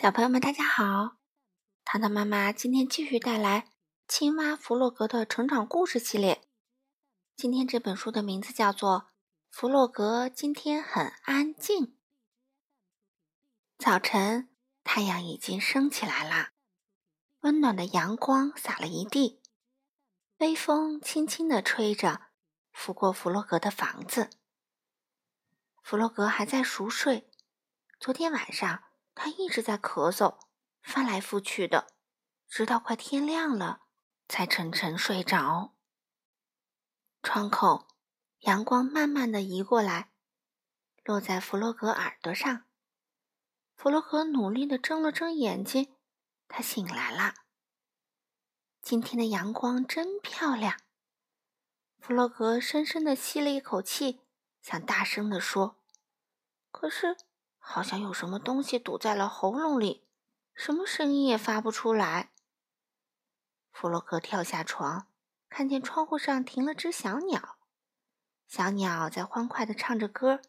小朋友们，大家好！糖糖妈妈今天继续带来《青蛙弗洛格的成长故事》系列。今天这本书的名字叫做《弗洛格今天很安静》。早晨，太阳已经升起来了，温暖的阳光洒了一地，微风轻轻地吹着，拂过弗洛格的房子。弗洛格还在熟睡，昨天晚上。他一直在咳嗽，翻来覆去的，直到快天亮了才沉沉睡着。窗口，阳光慢慢的移过来，落在弗洛格耳朵上。弗洛格努力的睁了睁眼睛，他醒来了。今天的阳光真漂亮。弗洛格深深的吸了一口气，想大声的说，可是。好像有什么东西堵在了喉咙里，什么声音也发不出来。弗洛格跳下床，看见窗户上停了只小鸟，小鸟在欢快地唱着歌。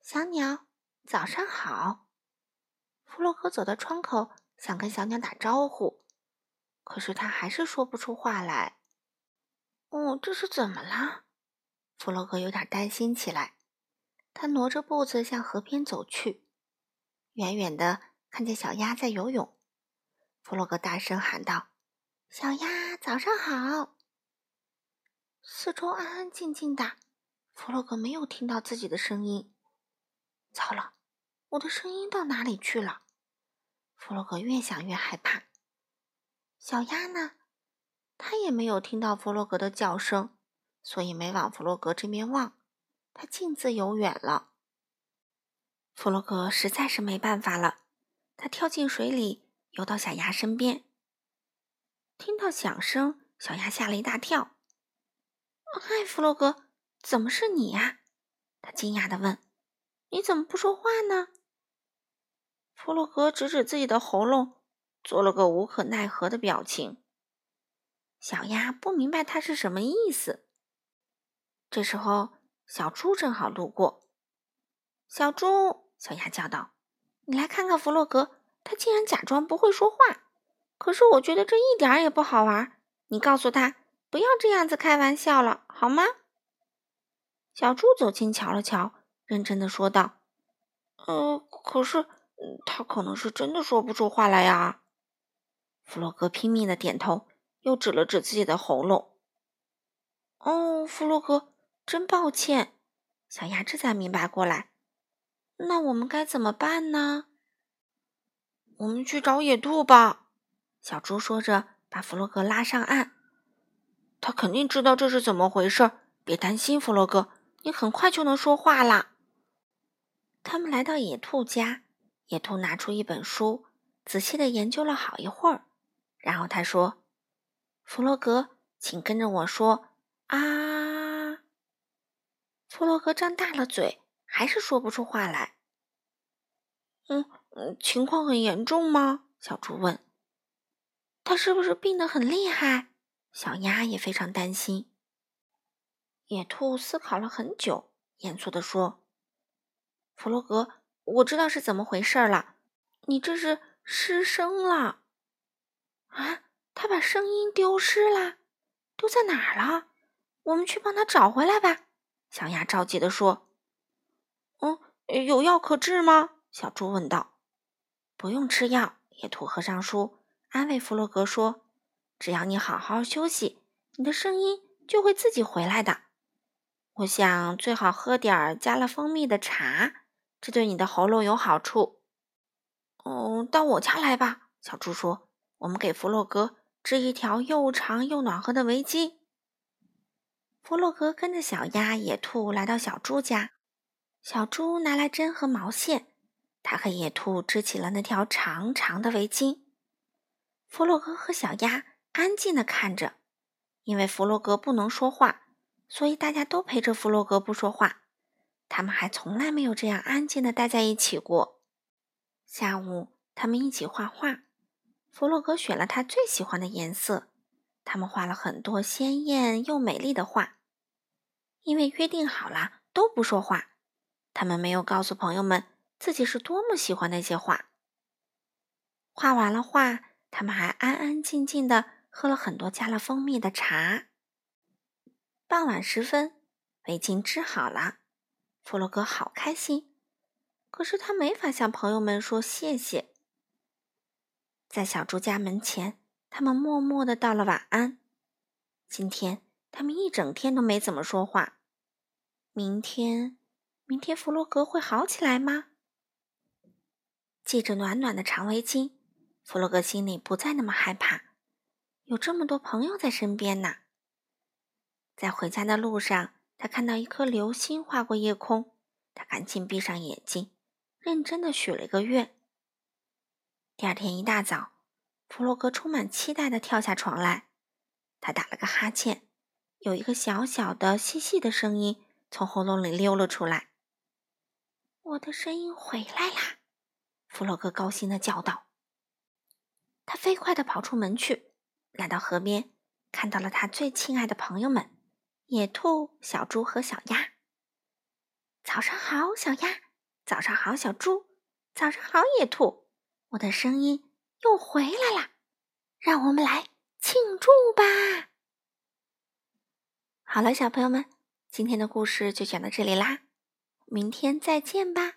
小鸟，早上好！弗洛格走到窗口，想跟小鸟打招呼，可是他还是说不出话来。哦，这是怎么了？弗洛格有点担心起来。他挪着步子向河边走去，远远的看见小鸭在游泳。弗洛格大声喊道：“小鸭，早上好！”四周安安静静的，弗洛格没有听到自己的声音。糟了，我的声音到哪里去了？弗洛格越想越害怕。小鸭呢？它也没有听到弗洛格的叫声，所以没往弗洛格这边望。他径自游远了。弗洛格实在是没办法了，他跳进水里，游到小鸭身边。听到响声，小鸭吓了一大跳。“嗨，弗洛格，怎么是你呀？”他惊讶的问。“你怎么不说话呢？”弗洛格指指自己的喉咙，做了个无可奈何的表情。小鸭不明白他是什么意思。这时候。小猪正好路过，小猪，小鸭叫道：“你来看看弗洛格，他竟然假装不会说话。可是我觉得这一点也不好玩。你告诉他不要这样子开玩笑了，好吗？”小猪走近瞧了瞧，认真的说道：“呃，可是他可能是真的说不出话来呀。”弗洛格拼命的点头，又指了指自己的喉咙。“哦，弗洛格。”真抱歉，小鸭这才明白过来。那我们该怎么办呢？我们去找野兔吧。小猪说着，把弗洛格拉上岸。他肯定知道这是怎么回事。别担心，弗洛格，你很快就能说话啦。他们来到野兔家，野兔拿出一本书，仔细的研究了好一会儿，然后他说：“弗洛格，请跟着我说啊。”弗洛格张大了嘴，还是说不出话来。嗯嗯，情况很严重吗？小猪问。他是不是病得很厉害？小鸭也非常担心。野兔思考了很久，严肃地说：“弗洛格，我知道是怎么回事了。你这是失声了。啊，他把声音丢失了，丢在哪儿了？我们去帮他找回来吧。”小鸭着急地说：“嗯，有药可治吗？”小猪问道。“不用吃药。”野兔合上书，安慰弗洛格说：“只要你好好休息，你的声音就会自己回来的。我想最好喝点加了蜂蜜的茶，这对你的喉咙有好处。”“哦，到我家来吧。”小猪说。“我们给弗洛格织一条又长又暖和的围巾。”弗洛格跟着小鸭、野兔来到小猪家，小猪拿来针和毛线，他和野兔织起了那条长长的围巾。弗洛格和小鸭安静地看着，因为弗洛格不能说话，所以大家都陪着弗洛格不说话。他们还从来没有这样安静地待在一起过。下午，他们一起画画，弗洛格选了他最喜欢的颜色。他们画了很多鲜艳又美丽的画，因为约定好了都不说话。他们没有告诉朋友们自己是多么喜欢那些画。画完了画，他们还安安静静的喝了很多加了蜂蜜的茶。傍晚时分，围巾织好了，弗洛格好开心，可是他没法向朋友们说谢谢。在小猪家门前，他们默默的道了晚安。今天他们一整天都没怎么说话。明天，明天弗洛格会好起来吗？系着暖暖的长围巾，弗洛格心里不再那么害怕，有这么多朋友在身边呢。在回家的路上，他看到一颗流星划过夜空，他赶紧闭上眼睛，认真的许了一个愿。第二天一大早，弗洛格充满期待地跳下床来，他打了个哈欠，有一个小小的、细细的声音从喉咙里溜了出来：“我的声音回来啦！”弗洛格高兴地叫道。他飞快地跑出门去，来到河边，看到了他最亲爱的朋友们——野兔、小猪和小鸭。早上好，小鸭！早上好，小猪！早上好，野兔！我的声音又回来啦！让我们来庆祝吧！好了，小朋友们，今天的故事就讲到这里啦，明天再见吧。